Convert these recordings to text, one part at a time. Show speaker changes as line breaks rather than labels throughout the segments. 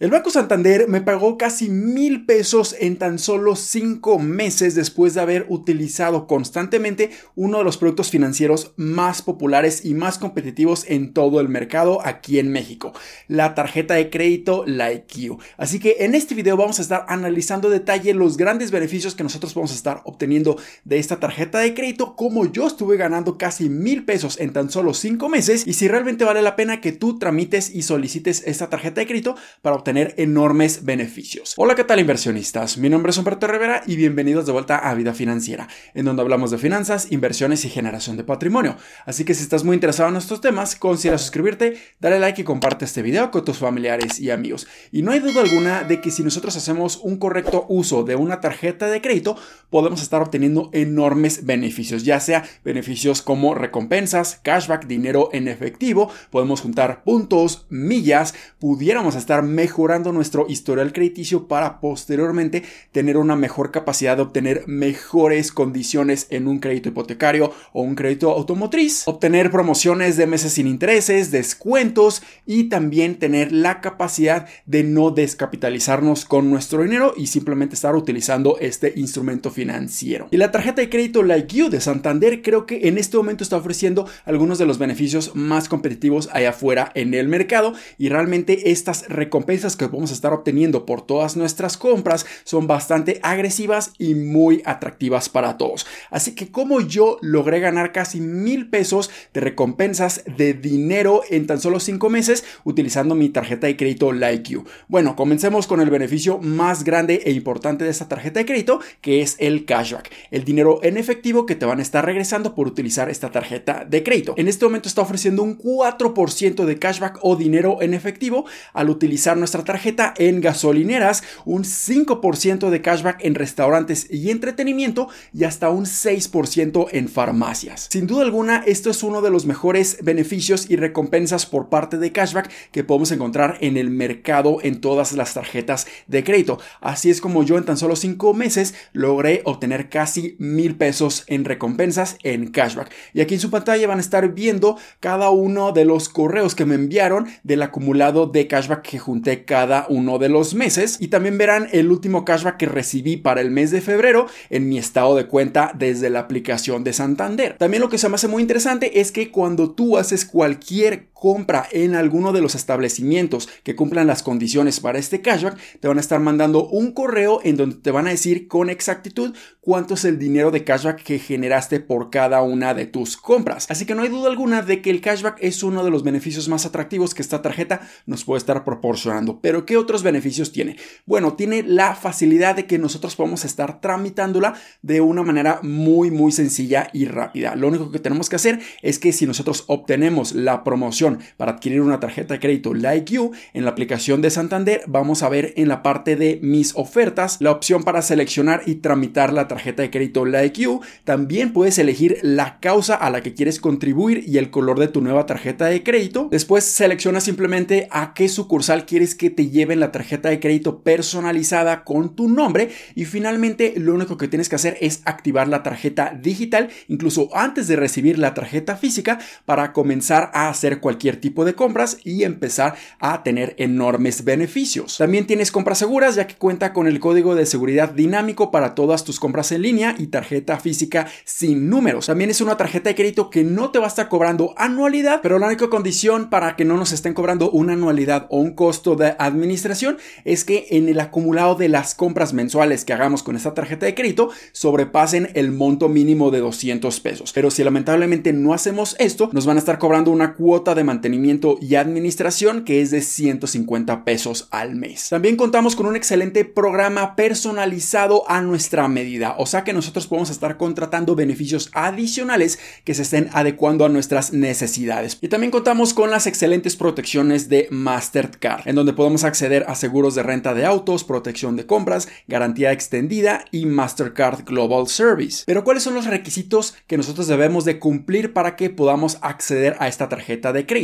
El Banco Santander me pagó casi mil pesos en tan solo cinco meses después de haber utilizado constantemente uno de los productos financieros más populares y más competitivos en todo el mercado aquí en México, la tarjeta de crédito la IQ. Así que en este video vamos a estar analizando detalle los grandes beneficios que nosotros vamos a estar obteniendo de esta tarjeta de crédito, como yo estuve ganando casi mil pesos en tan solo cinco meses y si realmente vale la pena que tú tramites y solicites esta tarjeta de crédito para obtener tener enormes beneficios. Hola, ¿qué tal inversionistas? Mi nombre es Humberto Rivera y bienvenidos de vuelta a Vida Financiera, en donde hablamos de finanzas, inversiones y generación de patrimonio. Así que si estás muy interesado en estos temas, considera suscribirte, dale like y comparte este video con tus familiares y amigos. Y no hay duda alguna de que si nosotros hacemos un correcto uso de una tarjeta de crédito, podemos estar obteniendo enormes beneficios, ya sea beneficios como recompensas, cashback, dinero en efectivo, podemos juntar puntos, millas, pudiéramos estar mejor nuestro historial crediticio para posteriormente tener una mejor capacidad de obtener mejores condiciones en un crédito hipotecario o un crédito automotriz, obtener promociones de meses sin intereses, descuentos y también tener la capacidad de no descapitalizarnos con nuestro dinero y simplemente estar utilizando este instrumento financiero. Y la tarjeta de crédito Like You de Santander creo que en este momento está ofreciendo algunos de los beneficios más competitivos allá afuera en el mercado y realmente estas recompensas que podemos estar obteniendo por todas nuestras compras son bastante agresivas y muy atractivas para todos. Así que como yo logré ganar casi mil pesos de recompensas de dinero en tan solo cinco meses utilizando mi tarjeta de crédito Like You. Bueno, comencemos con el beneficio más grande e importante de esta tarjeta de crédito, que es el cashback, el dinero en efectivo que te van a estar regresando por utilizar esta tarjeta de crédito. En este momento está ofreciendo un 4% de cashback o dinero en efectivo al utilizar nuestra tarjeta en gasolineras, un 5% de cashback en restaurantes y entretenimiento y hasta un 6% en farmacias. Sin duda alguna, esto es uno de los mejores beneficios y recompensas por parte de cashback que podemos encontrar en el mercado en todas las tarjetas de crédito. Así es como yo en tan solo 5 meses logré obtener casi mil pesos en recompensas en cashback. Y aquí en su pantalla van a estar viendo cada uno de los correos que me enviaron del acumulado de cashback que junté cada uno de los meses y también verán el último cashback que recibí para el mes de febrero en mi estado de cuenta desde la aplicación de Santander. También lo que se me hace muy interesante es que cuando tú haces cualquier compra en alguno de los establecimientos que cumplan las condiciones para este cashback, te van a estar mandando un correo en donde te van a decir con exactitud cuánto es el dinero de cashback que generaste por cada una de tus compras. Así que no hay duda alguna de que el cashback es uno de los beneficios más atractivos que esta tarjeta nos puede estar proporcionando. Pero ¿qué otros beneficios tiene? Bueno, tiene la facilidad de que nosotros podemos estar tramitándola de una manera muy muy sencilla y rápida. Lo único que tenemos que hacer es que si nosotros obtenemos la promoción para adquirir una tarjeta de crédito Like You en la aplicación de Santander, vamos a ver en la parte de mis ofertas la opción para seleccionar y tramitar la tarjeta de crédito Like You. También puedes elegir la causa a la que quieres contribuir y el color de tu nueva tarjeta de crédito. Después selecciona simplemente a qué sucursal quieres que te lleven la tarjeta de crédito personalizada con tu nombre y finalmente lo único que tienes que hacer es activar la tarjeta digital incluso antes de recibir la tarjeta física para comenzar a hacer cualquier tipo de compras y empezar a tener enormes beneficios. También tienes compras seguras ya que cuenta con el código de seguridad dinámico para todas tus compras en línea y tarjeta física sin números. También es una tarjeta de crédito que no te va a estar cobrando anualidad, pero la única condición para que no nos estén cobrando una anualidad o un costo de administración es que en el acumulado de las compras mensuales que hagamos con esta tarjeta de crédito sobrepasen el monto mínimo de 200 pesos. Pero si lamentablemente no hacemos esto, nos van a estar cobrando una cuota de mantenimiento y administración que es de 150 pesos al mes. También contamos con un excelente programa personalizado a nuestra medida, o sea que nosotros podemos estar contratando beneficios adicionales que se estén adecuando a nuestras necesidades. Y también contamos con las excelentes protecciones de Mastercard, en donde podemos acceder a seguros de renta de autos, protección de compras, garantía extendida y Mastercard Global Service. Pero ¿cuáles son los requisitos que nosotros debemos de cumplir para que podamos acceder a esta tarjeta de crédito?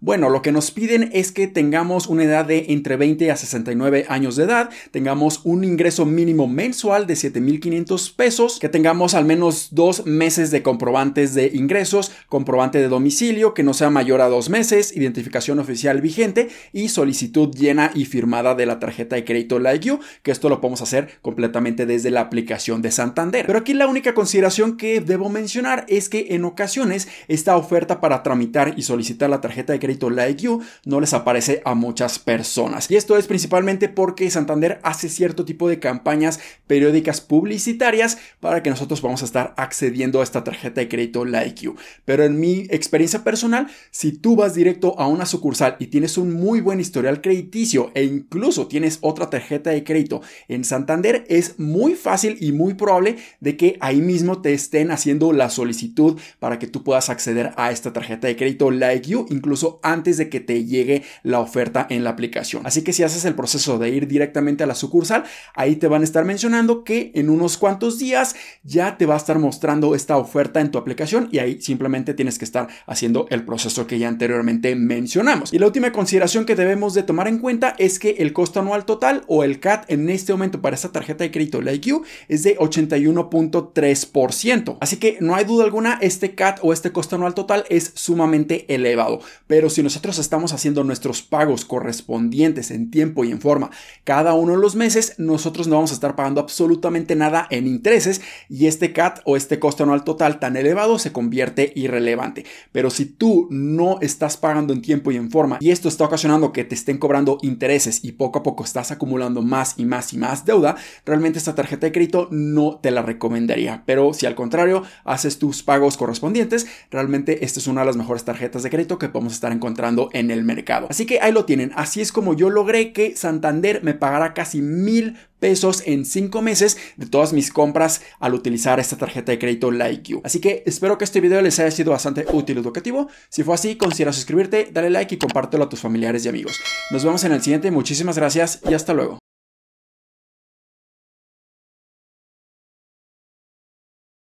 Bueno, lo que nos piden es que tengamos una edad de entre 20 a 69 años de edad, tengamos un ingreso mínimo mensual de 7.500 pesos, que tengamos al menos dos meses de comprobantes de ingresos, comprobante de domicilio que no sea mayor a dos meses, identificación oficial vigente y solicitud llena y firmada de la tarjeta de crédito Like You, que esto lo podemos hacer completamente desde la aplicación de Santander. Pero aquí la única consideración que debo mencionar es que en ocasiones esta oferta para tramitar y solicitar la tarjeta de crédito Like You no les aparece a muchas personas. Y esto es principalmente porque Santander hace cierto tipo de campañas periódicas publicitarias para que nosotros vamos a estar accediendo a esta tarjeta de crédito Like You. Pero en mi experiencia personal, si tú vas directo a una sucursal y tienes un muy buen historial crediticio e incluso tienes otra tarjeta de crédito en Santander, es muy fácil y muy probable de que ahí mismo te estén haciendo la solicitud para que tú puedas acceder a esta tarjeta de crédito Like You, incluso antes de que te llegue la oferta en la aplicación. Así que si haces el proceso de ir directamente a la sucursal, ahí te van a estar mencionando que en unos cuantos días ya te va a estar mostrando esta oferta en tu aplicación y ahí simplemente tienes que estar haciendo el proceso que ya anteriormente mencionamos. Y la última consideración que debemos de tomar en cuenta es que el costo anual total o el CAT en este momento para esta tarjeta de crédito Like You es de 81.3%. Así que no hay duda alguna, este CAT o este costo anual total es sumamente elevado. Pero si nosotros estamos haciendo nuestros pagos correspondientes en tiempo y en forma cada uno de los meses, nosotros no vamos a estar pagando absolutamente nada en intereses y este CAT o este costo anual total tan elevado se convierte irrelevante. Pero si tú no estás pagando en tiempo y en forma y esto está ocasionando que te estén cobrando intereses y poco a poco estás acumulando más y más y más deuda, realmente esta tarjeta de crédito no te la recomendaría. Pero si al contrario haces tus pagos correspondientes, realmente esta es una de las mejores tarjetas de crédito que podemos estar encontrando en el mercado. Así que ahí lo tienen. Así es como yo logré que Santander me pagara casi mil pesos en 5 meses de todas mis compras al utilizar esta tarjeta de crédito Like You. Así que espero que este video les haya sido bastante útil y educativo. Si fue así, considera suscribirte, dale like y compártelo a tus familiares y amigos. Nos vemos en el siguiente, muchísimas gracias y hasta luego.